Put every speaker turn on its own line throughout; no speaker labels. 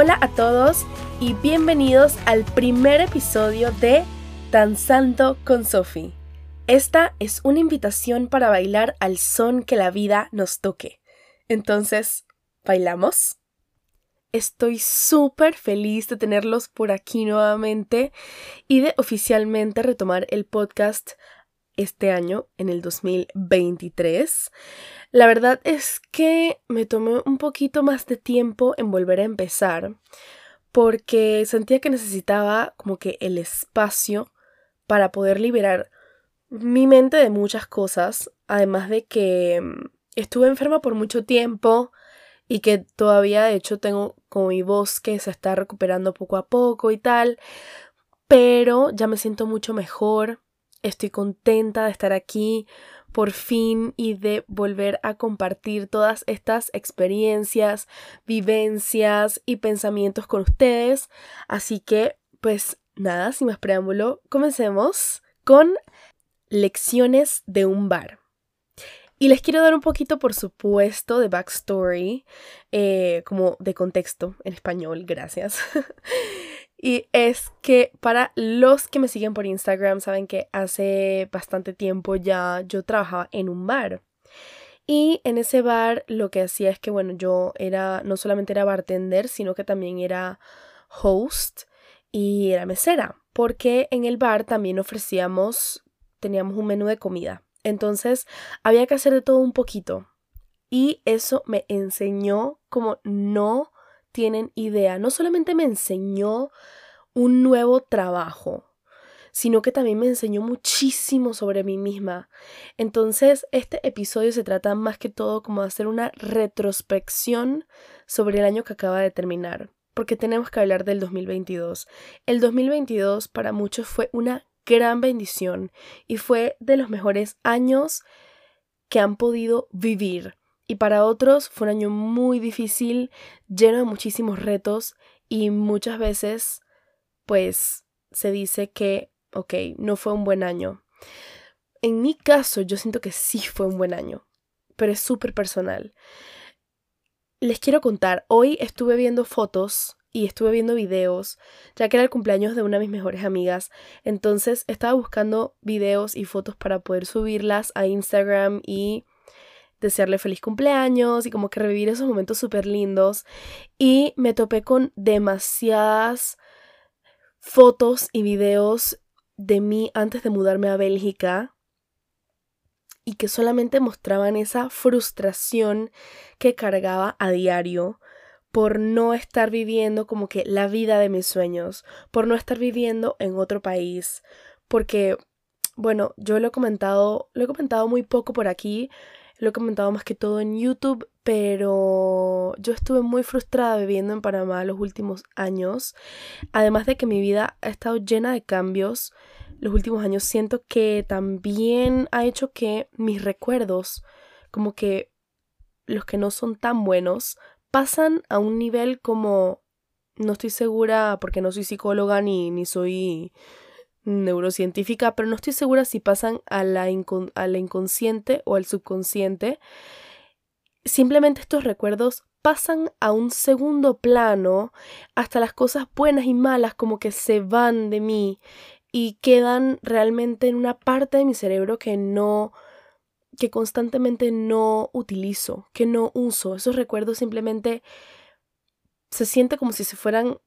Hola a todos y bienvenidos al primer episodio de Danzando con Sophie. Esta es una invitación para bailar al son que la vida nos toque. Entonces, ¿bailamos? Estoy súper feliz de tenerlos por aquí nuevamente y de oficialmente retomar el podcast este año, en el 2023. La verdad es que me tomé un poquito más de tiempo en volver a empezar porque sentía que necesitaba como que el espacio para poder liberar mi mente de muchas cosas, además de que mm, estuve enferma por mucho tiempo y que todavía de hecho tengo como mi voz que se está recuperando poco a poco y tal, pero ya me siento mucho mejor, estoy contenta de estar aquí por fin y de volver a compartir todas estas experiencias, vivencias y pensamientos con ustedes. Así que, pues nada, sin más preámbulo, comencemos con lecciones de un bar. Y les quiero dar un poquito, por supuesto, de backstory, eh, como de contexto en español, gracias. Y es que para los que me siguen por Instagram saben que hace bastante tiempo ya yo trabajaba en un bar. Y en ese bar lo que hacía es que, bueno, yo era, no solamente era bartender, sino que también era host y era mesera. Porque en el bar también ofrecíamos, teníamos un menú de comida. Entonces había que hacer de todo un poquito. Y eso me enseñó como no tienen idea. No solamente me enseñó un nuevo trabajo, sino que también me enseñó muchísimo sobre mí misma. Entonces, este episodio se trata más que todo como de hacer una retrospección sobre el año que acaba de terminar, porque tenemos que hablar del 2022. El 2022 para muchos fue una gran bendición y fue de los mejores años que han podido vivir. Y para otros fue un año muy difícil, lleno de muchísimos retos y muchas veces pues se dice que, ok, no fue un buen año. En mi caso yo siento que sí fue un buen año, pero es súper personal. Les quiero contar, hoy estuve viendo fotos y estuve viendo videos, ya que era el cumpleaños de una de mis mejores amigas. Entonces estaba buscando videos y fotos para poder subirlas a Instagram y desearle feliz cumpleaños y como que revivir esos momentos súper lindos. Y me topé con demasiadas fotos y videos de mí antes de mudarme a Bélgica y que solamente mostraban esa frustración que cargaba a diario por no estar viviendo como que la vida de mis sueños, por no estar viviendo en otro país, porque bueno, yo lo he comentado, lo he comentado muy poco por aquí, lo he comentado más que todo en YouTube, pero yo estuve muy frustrada viviendo en Panamá los últimos años. Además de que mi vida ha estado llena de cambios los últimos años, siento que también ha hecho que mis recuerdos, como que los que no son tan buenos, pasan a un nivel como no estoy segura porque no soy psicóloga ni, ni soy neurocientífica, pero no estoy segura si pasan a la, inconsciente o al subconsciente. Simplemente estos recuerdos pasan a un segundo plano hasta las cosas buenas y malas como que se van de mí y quedan realmente en una parte de mi cerebro que no que constantemente no utilizo, que no uso. Esos recuerdos simplemente se siente como si se fueran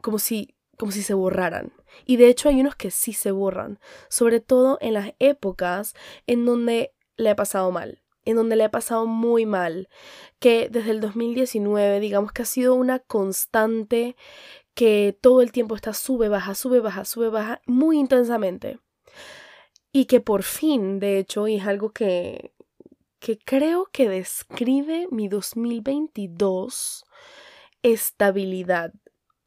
como si como si se borraran. Y de hecho hay unos que sí se borran, sobre todo en las épocas en donde le ha pasado mal, en donde le ha pasado muy mal, que desde el 2019 digamos que ha sido una constante que todo el tiempo está sube, baja, sube, baja, sube, baja, muy intensamente. Y que por fin, de hecho, es algo que, que creo que describe mi 2022, estabilidad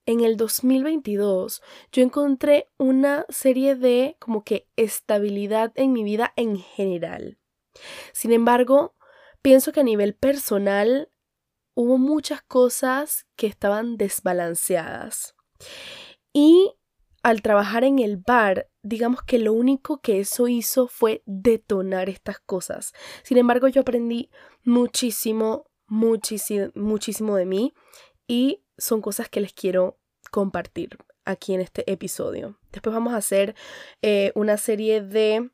en el 2022 yo encontré una serie de como que estabilidad en mi vida en general. Sin embargo, pienso que a nivel personal hubo muchas cosas que estaban desbalanceadas. Y al trabajar en el bar, digamos que lo único que eso hizo fue detonar estas cosas. Sin embargo, yo aprendí muchísimo, muchísimo, muchísimo de mí y son cosas que les quiero compartir aquí en este episodio. Después vamos a hacer eh, una serie de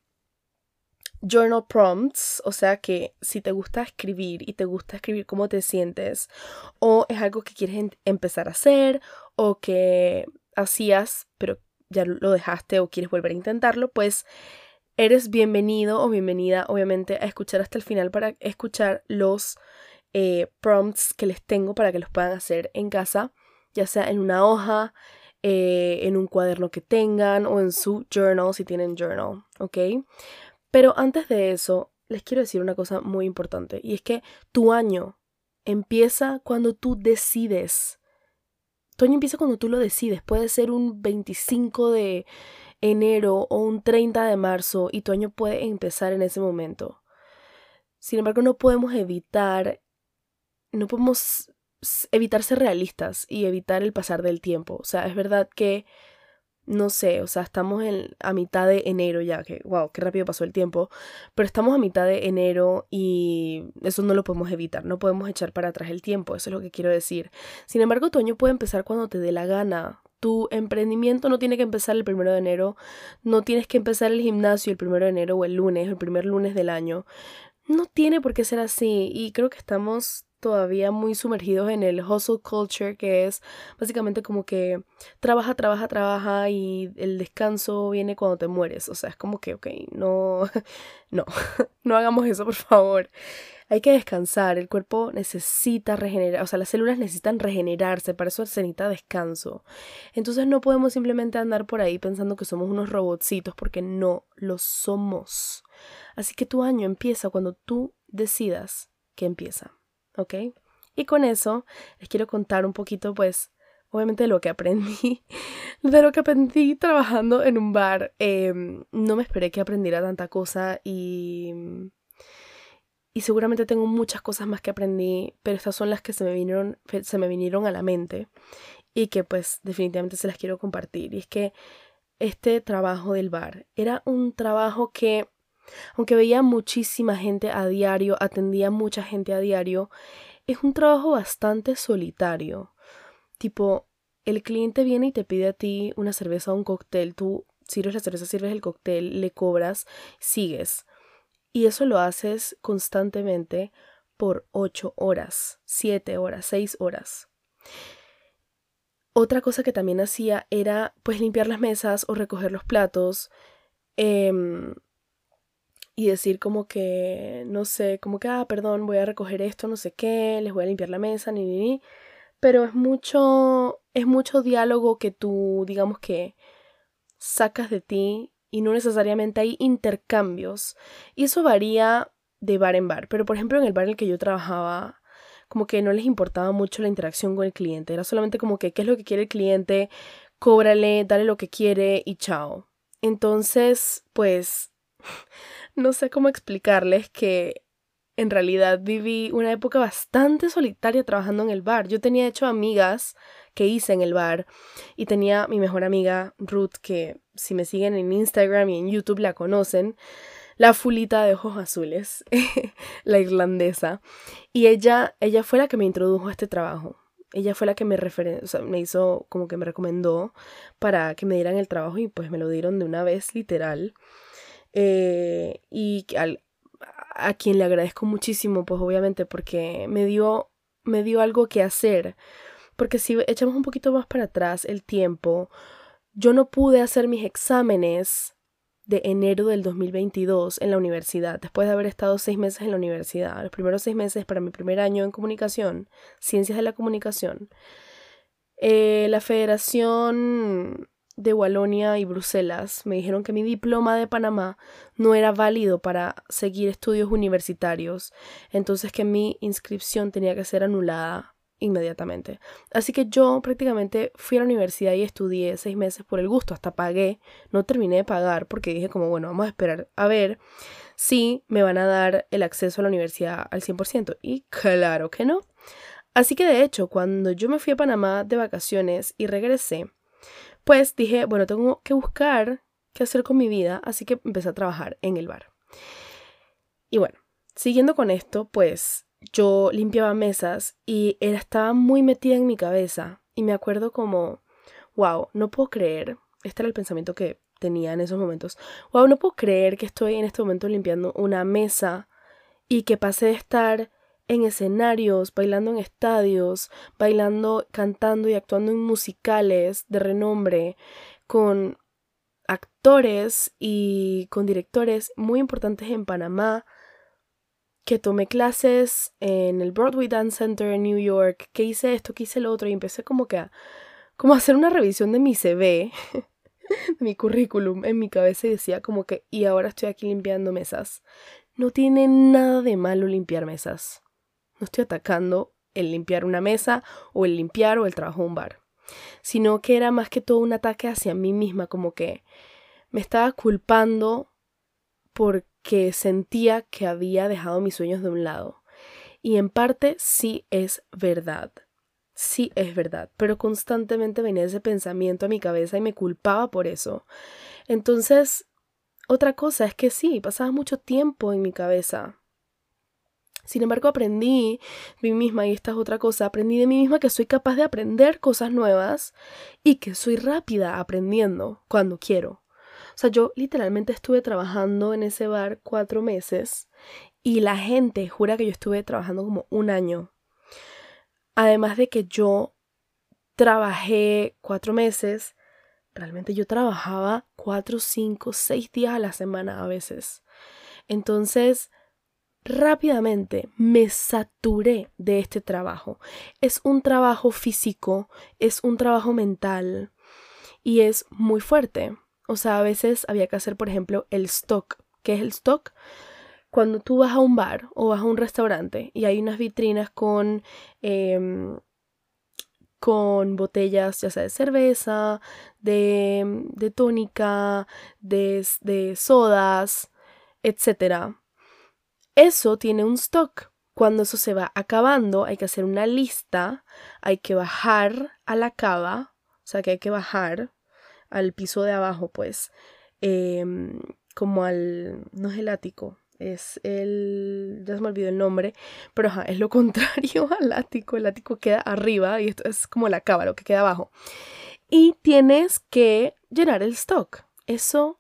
journal prompts, o sea que si te gusta escribir y te gusta escribir cómo te sientes o es algo que quieres empezar a hacer o que hacías pero ya lo dejaste o quieres volver a intentarlo, pues eres bienvenido o bienvenida obviamente a escuchar hasta el final para escuchar los eh, prompts que les tengo para que los puedan hacer en casa, ya sea en una hoja, eh, en un cuaderno que tengan o en su journal si tienen journal, ¿ok? Pero antes de eso, les quiero decir una cosa muy importante y es que tu año empieza cuando tú decides. Tu año empieza cuando tú lo decides. Puede ser un 25 de enero o un 30 de marzo y tu año puede empezar en ese momento. Sin embargo, no podemos evitar, no podemos evitar ser realistas y evitar el pasar del tiempo. O sea, es verdad que no sé, o sea, estamos en, a mitad de enero ya, que wow, qué rápido pasó el tiempo, pero estamos a mitad de enero y eso no lo podemos evitar, no podemos echar para atrás el tiempo, eso es lo que quiero decir. Sin embargo, año puede empezar cuando te dé la gana. Tu emprendimiento no tiene que empezar el primero de enero, no tienes que empezar el gimnasio el primero de enero o el lunes, el primer lunes del año. No tiene por qué ser así y creo que estamos todavía muy sumergidos en el hustle culture, que es básicamente como que trabaja, trabaja, trabaja y el descanso viene cuando te mueres. O sea, es como que, ok, no, no, no hagamos eso, por favor. Hay que descansar, el cuerpo necesita regenerar, o sea, las células necesitan regenerarse, para eso se necesita descanso. Entonces no podemos simplemente andar por ahí pensando que somos unos robotcitos porque no lo somos. Así que tu año empieza cuando tú decidas que empieza. ¿Ok? Y con eso les quiero contar un poquito, pues, obviamente de lo que aprendí, de lo que aprendí trabajando en un bar. Em, no me esperé que aprendiera tanta cosa y... Y seguramente tengo muchas cosas más que aprendí, pero estas son las que se me vinieron, se me vinieron a la mente y que pues definitivamente se las quiero compartir. Y es que este trabajo del bar era un trabajo que aunque veía muchísima gente a diario, atendía mucha gente a diario, es un trabajo bastante solitario. Tipo, el cliente viene y te pide a ti una cerveza o un cóctel, tú sirves la cerveza, sirves el cóctel, le cobras, sigues. Y eso lo haces constantemente por ocho horas, siete horas, seis horas. Otra cosa que también hacía era pues limpiar las mesas o recoger los platos. Eh, y decir como que, no sé, como que, ah, perdón, voy a recoger esto, no sé qué, les voy a limpiar la mesa, ni, ni, ni. Pero es mucho, es mucho diálogo que tú, digamos que, sacas de ti y no necesariamente hay intercambios. Y eso varía de bar en bar. Pero por ejemplo, en el bar en el que yo trabajaba, como que no les importaba mucho la interacción con el cliente. Era solamente como que, ¿qué es lo que quiere el cliente? Cóbrale, dale lo que quiere y chao. Entonces, pues no sé cómo explicarles que en realidad viví una época bastante solitaria trabajando en el bar. Yo tenía hecho amigas que hice en el bar y tenía mi mejor amiga Ruth que si me siguen en Instagram y en YouTube la conocen, la fulita de ojos azules, la irlandesa, y ella ella fue la que me introdujo a este trabajo. Ella fue la que me o sea, me hizo como que me recomendó para que me dieran el trabajo y pues me lo dieron de una vez literal. Eh, y al, a quien le agradezco muchísimo, pues obviamente porque me dio, me dio algo que hacer. Porque si echamos un poquito más para atrás el tiempo, yo no pude hacer mis exámenes de enero del 2022 en la universidad, después de haber estado seis meses en la universidad, los primeros seis meses para mi primer año en comunicación, ciencias de la comunicación. Eh, la federación de Walonia y Bruselas me dijeron que mi diploma de Panamá no era válido para seguir estudios universitarios, entonces que mi inscripción tenía que ser anulada inmediatamente. Así que yo prácticamente fui a la universidad y estudié seis meses por el gusto, hasta pagué, no terminé de pagar porque dije como, bueno, vamos a esperar a ver si me van a dar el acceso a la universidad al 100%. Y claro que no. Así que de hecho, cuando yo me fui a Panamá de vacaciones y regresé, pues dije, bueno, tengo que buscar qué hacer con mi vida, así que empecé a trabajar en el bar. Y bueno, siguiendo con esto, pues yo limpiaba mesas y estaba muy metida en mi cabeza. Y me acuerdo como, wow, no puedo creer, este era el pensamiento que tenía en esos momentos, wow, no puedo creer que estoy en este momento limpiando una mesa y que pasé de estar en escenarios, bailando en estadios, bailando, cantando y actuando en musicales de renombre, con actores y con directores muy importantes en Panamá, que tomé clases en el Broadway Dance Center en New York, que hice esto, que hice lo otro, y empecé como que a, como a hacer una revisión de mi CV, de mi currículum en mi cabeza y decía como que, y ahora estoy aquí limpiando mesas. No tiene nada de malo limpiar mesas. No estoy atacando el limpiar una mesa o el limpiar o el trabajo en un bar, sino que era más que todo un ataque hacia mí misma, como que me estaba culpando porque sentía que había dejado mis sueños de un lado. Y en parte sí es verdad. Sí es verdad, pero constantemente venía ese pensamiento a mi cabeza y me culpaba por eso. Entonces, otra cosa es que sí, pasaba mucho tiempo en mi cabeza. Sin embargo, aprendí mí misma, y esta es otra cosa, aprendí de mí misma que soy capaz de aprender cosas nuevas y que soy rápida aprendiendo cuando quiero. O sea, yo literalmente estuve trabajando en ese bar cuatro meses y la gente jura que yo estuve trabajando como un año. Además de que yo trabajé cuatro meses, realmente yo trabajaba cuatro, cinco, seis días a la semana a veces. Entonces, rápidamente me saturé de este trabajo. Es un trabajo físico, es un trabajo mental y es muy fuerte. O sea, a veces había que hacer, por ejemplo, el stock. ¿Qué es el stock? Cuando tú vas a un bar o vas a un restaurante y hay unas vitrinas con, em, con botellas, ya sea de cerveza, de, de tónica, de, de sodas, etc. Eso tiene un stock. Cuando eso se va acabando, hay que hacer una lista, hay que bajar a la cava, o sea que hay que bajar al piso de abajo, pues, em, como al, no es el ático, es el, ya se me olvidó el nombre, pero es lo contrario al ático, el ático queda arriba y esto es como la cava, lo que queda abajo. Y tienes que llenar el stock. Eso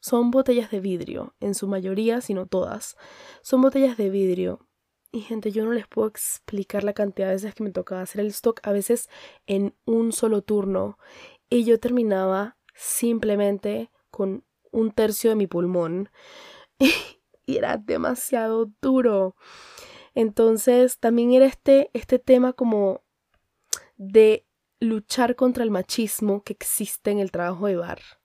son botellas de vidrio, en su mayoría, si no todas. Son botellas de vidrio. Y gente, yo no les puedo explicar la cantidad de veces que me tocaba hacer el stock, a veces en un solo turno y yo simplemente con un tercio de mi pulmón y era demasiado duro. Entonces también era este, este tema como de luchar contra el machismo que existe en el trabajo de bar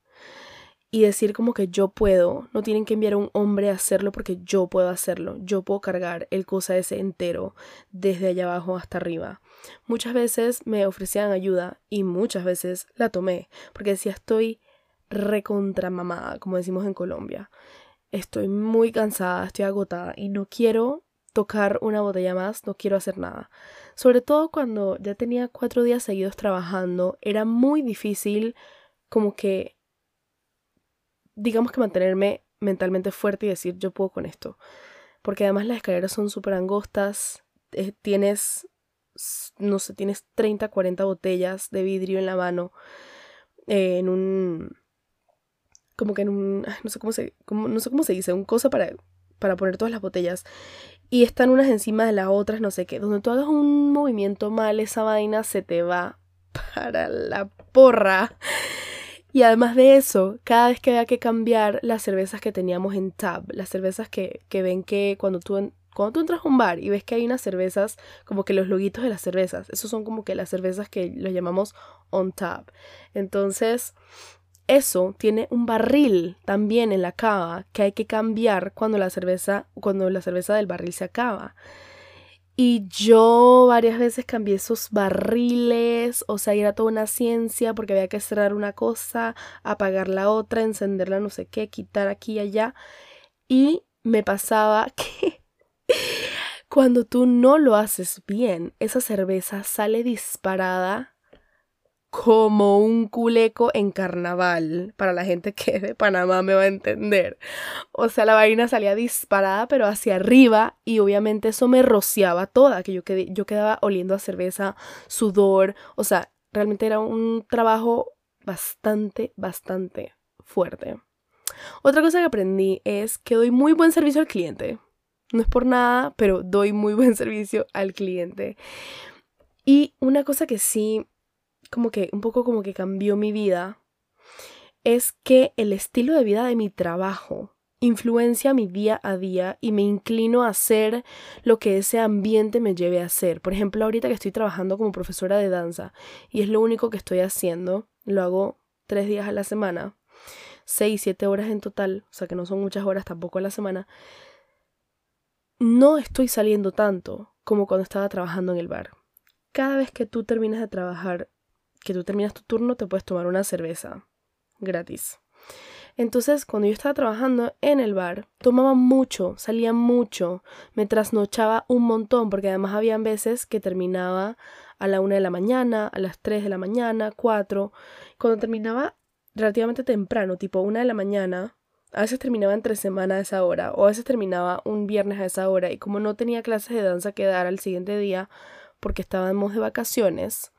y decir como que yo puedo, no tienen que enviar a un hombre a hacerlo porque yo puedo hacerlo, yo puedo cargar el cosa ese entero desde allá abajo hasta arriba. Muchas veces me ofrecían ayuda y muchas veces la tomé porque decía estoy recontramamada, como decimos en Colombia. Estoy muy cansada, estoy agotada y no quiero tocar una botella más, no quiero hacer nada. Sobre todo cuando ya tenía cuatro días seguidos trabajando, era muy difícil como que digamos que mantenerme mentalmente fuerte y decir yo puedo con esto. Porque además las escaleras son súper angostas, eh, tienes, no sé, tienes 30, 40 botellas de vidrio en la mano, eh, en un, como que en un, no sé cómo se, no sé cómo se dice, un cosa para, para poner todas las botellas. Y están unas encima de las otras, no sé qué. Donde tú hagas un movimiento mal, esa vaina se te va para la porra. Y además de eso, cada vez que había que cambiar las cervezas que teníamos en tab, las cervezas que, que ven que cuando tú, cuando tú entras a un bar y ves que hay unas cervezas, como que los loguitos de las cervezas, esos son como que las cervezas que los llamamos on tab. Entonces, eso tiene un barril también en la cava que hay que cambiar cuando la cerveza, cuando la cerveza del barril se acaba. Y yo varias veces cambié esos barriles, o sea, era toda una ciencia porque había que cerrar una cosa, apagar la otra, encenderla no sé qué, quitar aquí y allá. Y me pasaba que cuando tú no lo haces bien, esa cerveza sale disparada como un culeco en carnaval. Para la gente que es de Panamá me va a entender. O sea, la vaina salía disparada, pero hacia arriba. Y obviamente eso me rociaba toda. Que yo, yo quedaba oliendo a cerveza, sudor. O sea, realmente era un trabajo bastante, bastante fuerte. Otra cosa que aprendí es que doy muy buen servicio al cliente. No es por nada, pero doy muy buen servicio al cliente. Y una cosa que sí como que un poco como que cambió mi vida es que el estilo de vida de mi trabajo influencia mi día a día y me inclino a hacer lo que ese ambiente me lleve a hacer. Por ejemplo, ahorita que estoy trabajando como profesora de danza y es lo único que estoy haciendo, lo hago tres días a la semana, seis, siete horas en total, o sea que no son muchas horas tampoco a la semana, no estoy saliendo tanto como cuando estaba trabajando en el bar. Cada vez que tú terminas de trabajar que tú terminas tu turno, te puedes tomar una cerveza gratis. Entonces, cuando yo estaba trabajando en el bar, tomaba mucho, salía mucho, me trasnochaba un montón, porque además habían veces que terminaba a la una de la mañana, a las tres de la mañana, cuatro. Cuando terminaba relativamente temprano, tipo una de la mañana, a veces terminaba entre semana a esa hora, o a veces terminaba un viernes a esa hora, y como no tenía clases de danza que dar al siguiente día, porque estábamos de vacaciones,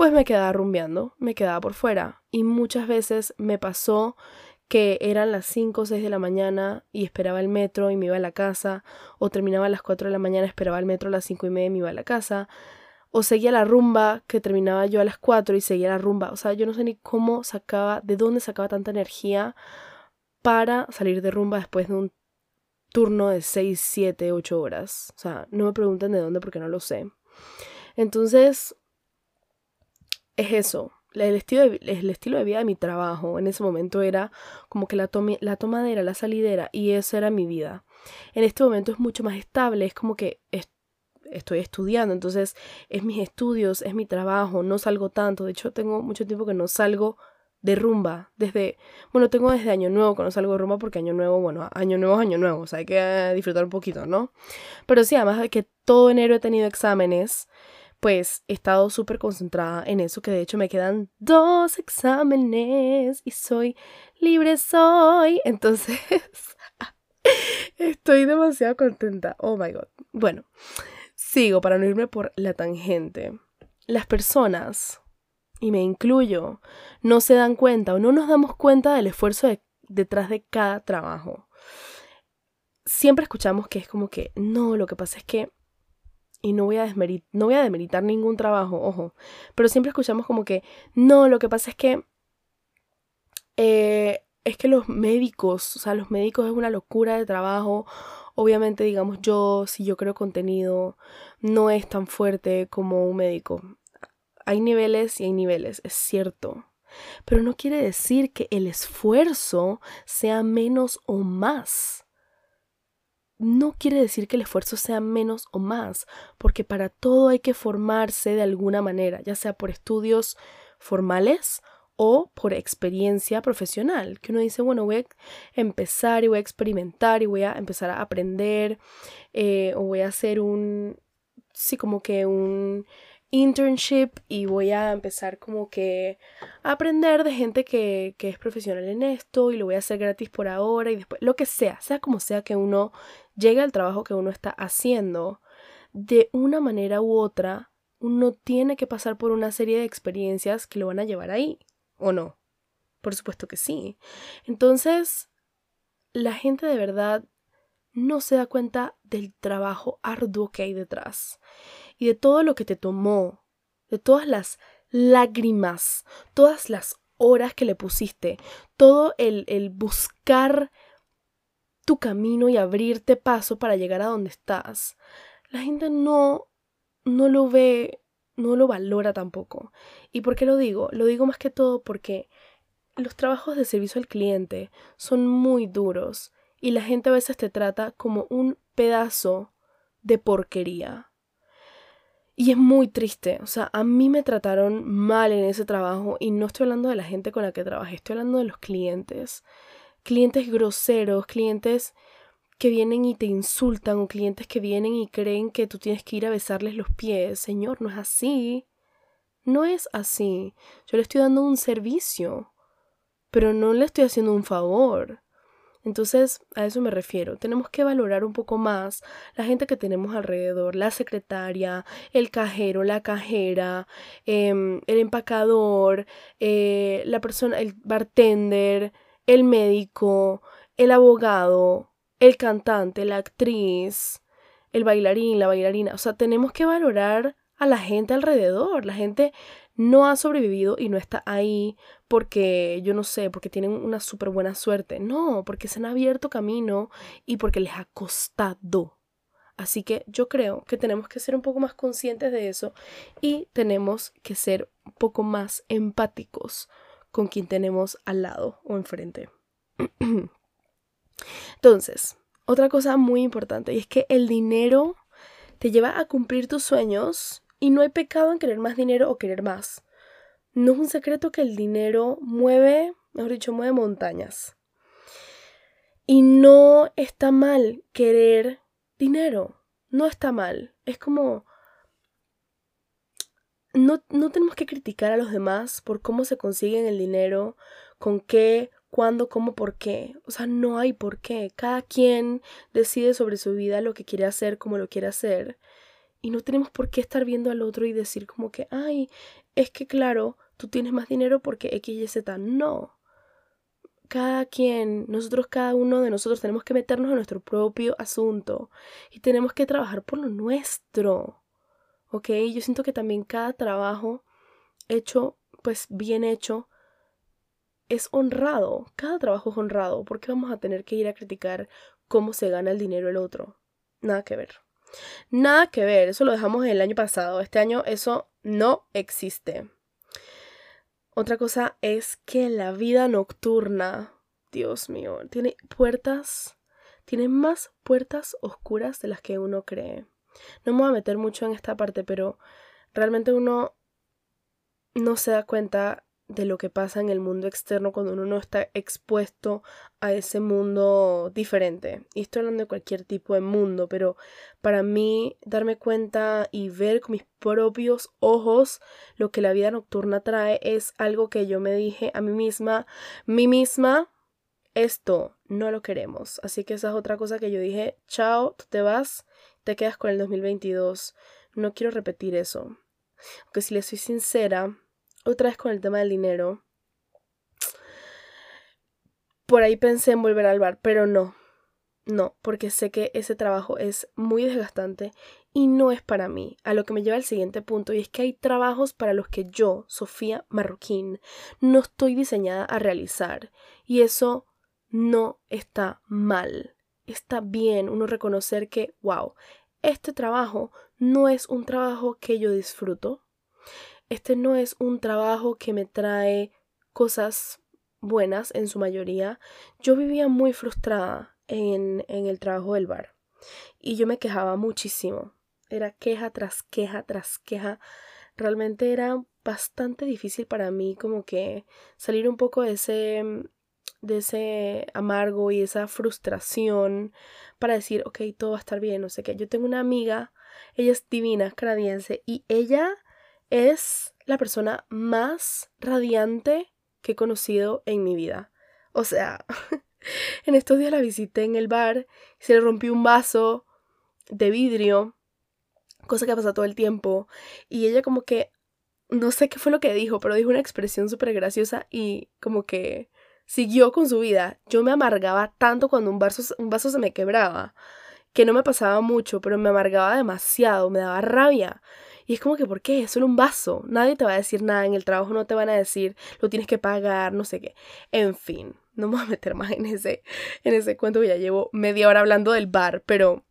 pues me quedaba rumbeando, me quedaba por fuera. Y muchas veces me pasó que eran las 5 o 6 de la mañana y esperaba el metro y me iba a la casa, o terminaba a las 4 de la mañana, esperaba el metro a las 5 y media y me iba a la casa, o seguía la rumba que terminaba yo a las 4 y seguía la rumba. O sea, yo no sé ni cómo sacaba, de dónde sacaba tanta energía para salir de rumba después de un turno de 6, 7, 8 horas. O sea, no me pregunten de dónde porque no lo sé. Entonces, es eso. El estilo, de, el estilo de vida de mi trabajo en ese momento era como que la, la tomadera, la salidera, y eso era mi vida. En este momento es mucho más estable, es como que estoy estudiando, entonces es mis estudios, es mi trabajo, no salgo tanto. De hecho, tengo mucho tiempo que no salgo de rumba. Desde, bueno, tengo desde Año Nuevo que no salgo de rumba porque Año Nuevo, bueno, Año Nuevo es Año Nuevo, o sea, hay que disfrutar un poquito, ¿no? Pero sí, además de que todo enero he tenido exámenes pues he estado súper concentrada en eso, que de hecho me quedan dos exámenes y soy libre soy. Entonces, estoy demasiado contenta. Oh my god. Bueno, sigo para no irme por la tangente. Las personas, y me incluyo, no se dan cuenta o no nos damos cuenta del esfuerzo detrás de cada trabajo. Siempre escuchamos que es como que, no, lo que pasa es que y no voy a no voy a demeritar ningún trabajo, ojo, pero siempre escuchamos como que, no, lo que pasa es que, eh, es que los médicos, o sea, los médicos es una locura de trabajo, obviamente, digamos, yo, si yo creo contenido, no es tan fuerte como un médico. Hay niveles y hay niveles, es cierto. Pero no quiere decir que el esfuerzo sea menos o más no quiere decir que el esfuerzo sea menos o más, porque para todo hay que formarse de alguna manera, ya sea por estudios formales o por experiencia profesional, que uno dice, bueno, voy a empezar y voy a experimentar y voy a empezar a aprender eh, o voy a hacer un, sí, como que un internship y voy a empezar como que a aprender de gente que, que, es profesional en esto y lo voy a hacer gratis por ahora y después, lo que sea, sea como sea que uno llegue al trabajo que uno está haciendo, de una manera u otra, uno tiene que pasar por una serie de experiencias que lo van a llevar ahí, ¿o no? Por supuesto que sí. Entonces, la gente de verdad no se da cuenta del trabajo arduo que hay detrás y de todo lo que te tomó, de todas las lágrimas, todas las horas que le pusiste, todo el, el buscar tu camino y abrirte paso para llegar a donde estás. La gente no, no lo ve, no lo valora tampoco. ¿Y por qué lo digo? Lo digo más que todo porque los trabajos de servicio al cliente son muy duros y la gente a veces te trata como un pedazo de porquería. Y es muy triste, o sea, a mí me trataron mal en ese trabajo y no estoy hablando de la gente con la que trabajé, estoy hablando de los clientes. Clientes groseros, clientes que vienen y te insultan o clientes que vienen y creen que tú tienes que ir a besarles los pies. Señor, no es así. No es así. Yo le estoy dando un servicio, pero no le estoy haciendo un favor. Entonces, a eso me refiero. Tenemos que valorar un poco más la gente que tenemos alrededor, la secretaria, el cajero, la cajera, em, el empacador, eh, la persona, el bartender, el médico, el abogado, el cantante, la actriz, el bailarín, la bailarina. O sea, tenemos que valorar a la gente alrededor. La gente no ha sobrevivido y no está ahí porque, yo no sé, porque tienen una súper buena suerte. No, porque se han abierto camino y porque les ha costado. Así que yo creo que tenemos que ser un poco más conscientes de eso y tenemos que ser un poco más empáticos con quien tenemos al lado o enfrente. Entonces, otra cosa muy importante y es que el dinero te lleva a cumplir tus sueños y no hay pecado en querer más dinero o querer más. No es un secreto que el dinero mueve, mejor dicho, mueve montañas. Y no está mal querer dinero. No está mal. Es como... No, no tenemos que criticar a los demás por cómo se consiguen el dinero, con qué, cuándo, cómo, por qué. O sea, no hay por qué. Cada quien decide sobre su vida lo que quiere hacer, como lo quiere hacer. Y no tenemos por qué estar viendo al otro y decir como que, ay, es que claro, tú tienes más dinero porque X, Y, Z. No. Cada quien, nosotros, cada uno de nosotros tenemos que meternos en nuestro propio asunto y tenemos que trabajar por lo nuestro. ¿Ok? Yo siento que también cada trabajo hecho, pues bien hecho, es honrado. Cada trabajo es honrado. ¿Por qué vamos a tener que ir a criticar cómo se gana el dinero el otro? Nada que ver. Nada que ver, eso lo dejamos el año pasado. Este año eso no existe. Otra cosa es que la vida nocturna, Dios mío, tiene puertas, tiene más puertas oscuras de las que uno cree. No me voy a meter mucho en esta parte, pero realmente uno no se da cuenta de lo que pasa en el mundo externo cuando uno no está expuesto a ese mundo diferente. Y estoy hablando de cualquier tipo de mundo, pero para mí darme cuenta y ver con mis propios ojos lo que la vida nocturna trae es algo que yo me dije a mí misma, mí misma, esto no lo queremos. Así que esa es otra cosa que yo dije, chao, tú te vas, te quedas con el 2022. No quiero repetir eso. Aunque si le soy sincera, otra vez con el tema del dinero. Por ahí pensé en volver al bar, pero no. No, porque sé que ese trabajo es muy desgastante y no es para mí. A lo que me lleva al siguiente punto, y es que hay trabajos para los que yo, Sofía Marroquín, no estoy diseñada a realizar. Y eso no está mal. Está bien uno reconocer que, wow, este trabajo no es un trabajo que yo disfruto este no es un trabajo que me trae cosas buenas en su mayoría. Yo vivía muy frustrada en, en el trabajo del bar y yo me quejaba muchísimo. Era queja tras queja tras queja. Realmente era bastante difícil para mí como que salir un poco de ese de ese amargo y esa frustración para decir, ok, todo va a estar bien, no sé qué. Yo tengo una amiga, ella es divina, canadiense, y ella es la persona más radiante que he conocido en mi vida. O sea, en estos días la visité en el bar se le rompió un vaso de vidrio, cosa que pasa todo el tiempo, y ella como que, no sé qué fue lo que dijo, pero dijo una expresión súper graciosa y como que siguió con su vida. Yo me amargaba tanto cuando un vaso, un vaso se me quebraba, que no me pasaba mucho, pero me amargaba demasiado, me daba rabia. Y es como que, ¿por qué? Es solo un vaso. Nadie te va a decir nada. En el trabajo no te van a decir, lo tienes que pagar, no sé qué. En fin, no me voy a meter más en ese, en ese cuento que ya llevo media hora hablando del bar, pero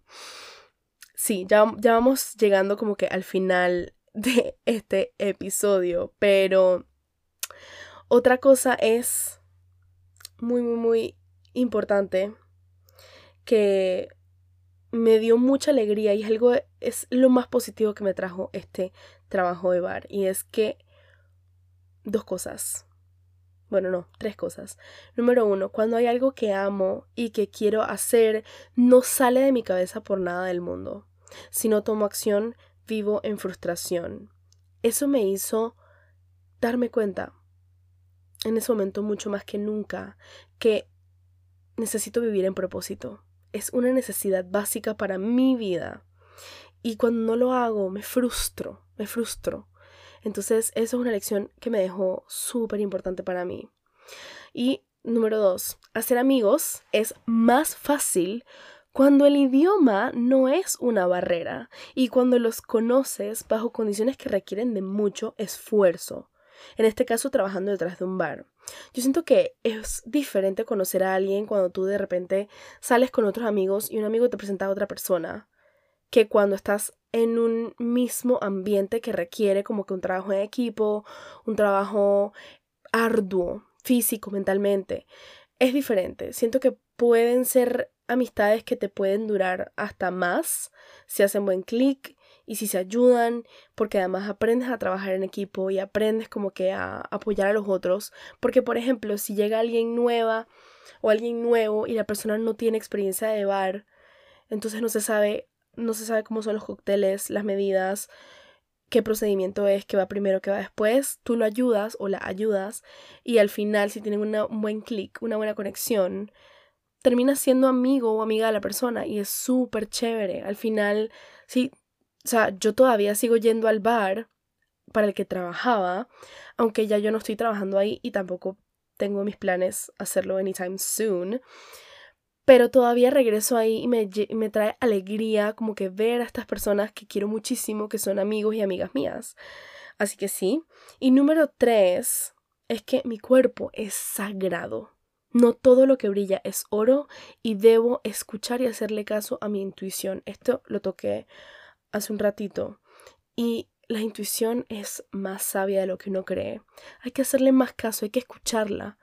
sí, ya, ya vamos llegando como que al final de este episodio. Pero otra cosa es muy, muy, muy importante que me dio mucha alegría y es algo, es lo más positivo que me trajo este trabajo de bar. Y es que dos cosas. Bueno, no, tres cosas. Número uno, cuando hay algo que amo y que quiero hacer, no sale de mi cabeza por nada del mundo. Si no tomo acción, vivo en frustración. eso me hizo darme cuenta en ese momento mucho más que nunca que necesito vivir en propósito. Es una necesidad básica para mi vida. Y cuando no lo hago, me frustro, me frustro. Entonces, eso es una lección que me dejó súper importante para mí. Y número dos, hacer amigos es más fácil cuando el idioma no es una barrera y cuando los conoces bajo condiciones que requieren de mucho esfuerzo. En este caso, trabajando detrás de un bar. Yo siento que es diferente conocer a alguien cuando tú de repente sales con otros amigos y un amigo te presenta a otra persona que cuando estás en un mismo ambiente que requiere como que un trabajo en equipo, un trabajo arduo, físico, mentalmente. Es diferente. Siento que pueden ser amistades que te pueden durar hasta más si hacen buen clic y si se ayudan, porque además aprendes a trabajar en equipo y aprendes como que a apoyar a los otros, porque por ejemplo, si llega alguien nueva o alguien nuevo y la persona no tiene experiencia de bar, entonces no se sabe no se sabe cómo son los cócteles, las medidas, qué procedimiento es, qué va primero, qué va después, tú lo ayudas o la ayudas y al final si tienen un buen clic, una buena conexión, terminas siendo amigo o amiga de la persona y es súper chévere. Al final, sí, o sea, yo todavía sigo yendo al bar para el que trabajaba, aunque ya yo no estoy trabajando ahí y tampoco tengo mis planes hacerlo anytime soon pero todavía regreso ahí y me, me, trae alegría como que ver a estas personas que quiero muchísimo, que son amigos y amigas mías. Así que sí. Y número tres es que mi cuerpo es sagrado. No todo lo que brilla es oro y debo escuchar y hacerle caso a mi intuición. Esto lo toqué hace un ratito. Y la intuición es más sabia de lo que uno cree. Hay que hacerle más caso, hay que escucharla.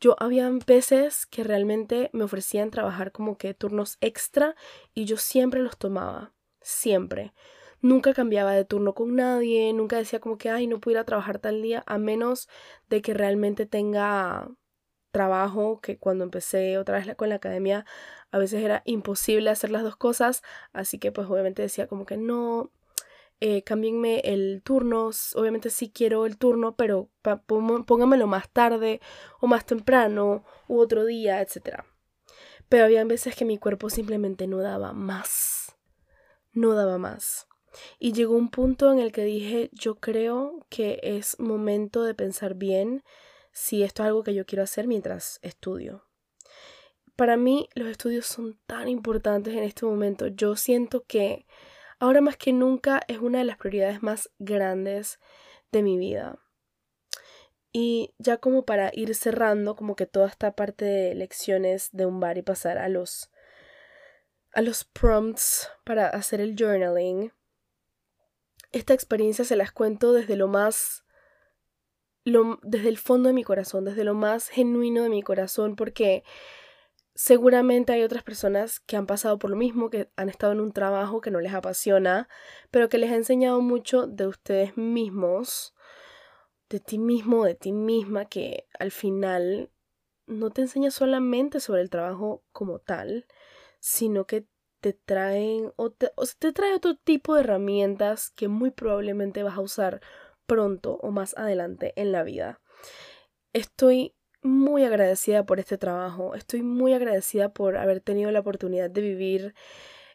Yo había veces que realmente me ofrecían trabajar como que turnos extra y yo siempre los tomaba, siempre. Nunca cambiaba de turno con nadie, nunca decía como que, ay, no puedo ir a trabajar tal día, a menos de que realmente tenga trabajo, que cuando empecé otra vez con la academia a veces era imposible hacer las dos cosas, así que pues obviamente decía como que no, eh, cámbienme el turno, obviamente sí quiero el turno, pero póngamelo más tarde o más temprano u otro día, etc. Pero había veces que mi cuerpo simplemente no daba más, no daba más. Y llegó un punto en el que dije, yo creo que es momento de pensar bien si esto es algo que yo quiero hacer mientras estudio. Para mí los estudios son tan importantes en este momento. Yo siento que ahora más que nunca es una de las prioridades más grandes de mi vida. Y ya como para ir cerrando como que toda esta parte de lecciones de un bar y pasar a los a los prompts para hacer el journaling. Esta experiencia se las cuento desde lo más desde el fondo de mi corazón, desde lo más genuino de mi corazón porque Seguramente hay otras personas que han pasado por lo mismo, que han estado en un trabajo que no les apasiona, pero que les ha enseñado mucho de ustedes mismos, de ti mismo, de ti misma, que al final no te enseña solamente sobre el trabajo como tal, sino que te traen o te, o te trae otro tipo de herramientas que muy probablemente vas a usar pronto o más adelante en la vida. Estoy muy agradecida por este trabajo. Estoy muy agradecida por haber tenido la oportunidad de vivir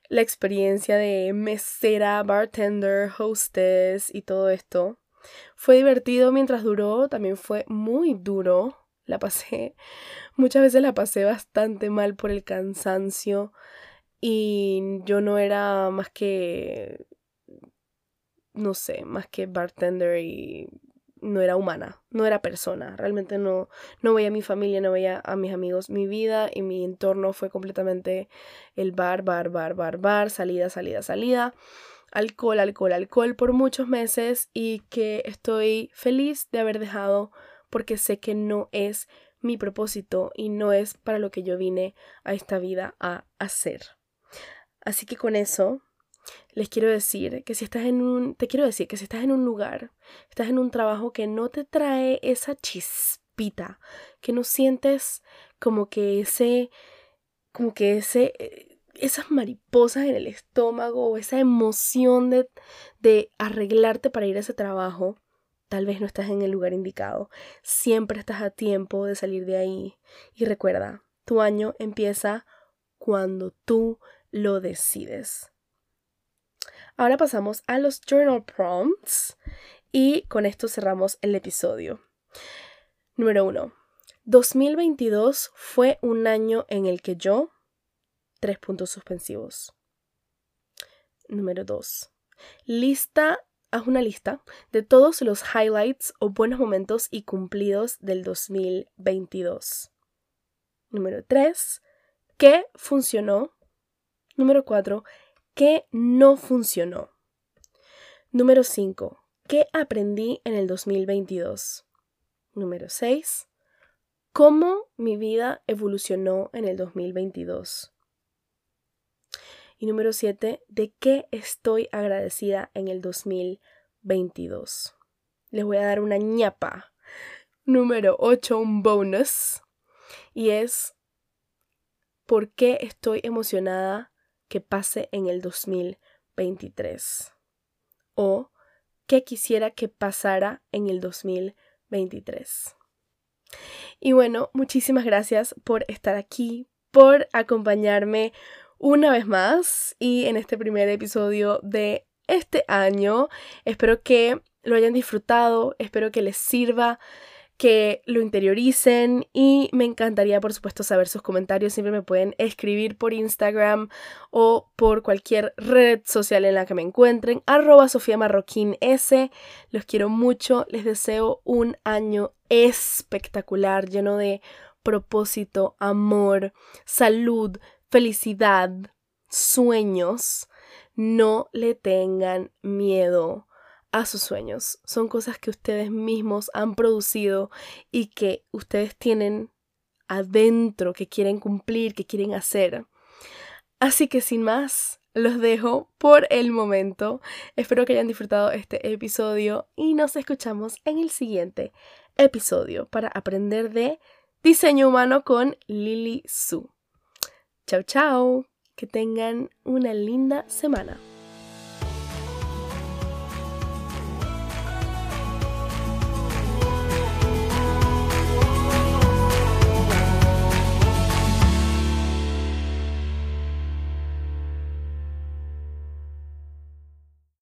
la experiencia de mesera, bartender, hostess y todo esto. Fue divertido mientras duró, también fue muy duro. La pasé, muchas veces la pasé bastante mal por el cansancio y yo no era más que, no sé, más que bartender y no era humana, no era persona, realmente no, no veía a mi familia, no veía a mis amigos, mi vida y mi entorno fue completamente el bar, bar, bar, bar, bar, salida, salida, salida, alcohol, alcohol, alcohol por muchos meses y que estoy feliz de haber dejado porque sé que no es mi propósito y no es para lo que yo vine a esta vida a hacer. Así que con eso les quiero decir que si estás en un, te quiero decir que si estás en un lugar, estás en un trabajo que no te trae esa chispita, que no sientes como que ese, como que ese, esas mariposas en el estómago o esa emoción de, de arreglarte para ir a ese trabajo, tal vez no estás en el lugar indicado. Siempre estás a tiempo de salir de ahí. Y recuerda, tu año empieza cuando tú lo decides. Ahora pasamos a los journal prompts y con esto cerramos el episodio. Número 1. 2022 fue un año en el que yo... Tres puntos suspensivos. Número 2. Lista, haz una lista de todos los highlights o buenos momentos y cumplidos del 2022. Número 3. ¿Qué funcionó? Número 4. ¿Qué no funcionó? Número 5. ¿Qué aprendí en el 2022? Número 6. ¿Cómo mi vida evolucionó en el 2022? Y número 7. ¿De qué estoy agradecida en el 2022? Les voy a dar una ñapa. Número 8, un bonus. Y es ¿por qué estoy emocionada que pase en el 2023? ¿O qué quisiera que pasara en el 2023? Y bueno, muchísimas gracias por estar aquí, por acompañarme una vez más y en este primer episodio de este año. Espero que lo hayan disfrutado, espero que les sirva que lo interioricen y me encantaría por supuesto saber sus comentarios. Siempre me pueden escribir por Instagram o por cualquier red social en la que me encuentren. Arroba Sofía Marroquín S. Los quiero mucho. Les deseo un año espectacular, lleno de propósito, amor, salud, felicidad, sueños. No le tengan miedo a sus sueños. Son cosas que ustedes mismos han producido y que ustedes tienen adentro, que quieren cumplir, que quieren hacer. Así que sin más, los dejo por el momento. Espero que hayan disfrutado este episodio y nos escuchamos en el siguiente episodio para aprender de diseño humano con Lily Su. Chao, chao. Que tengan una linda semana.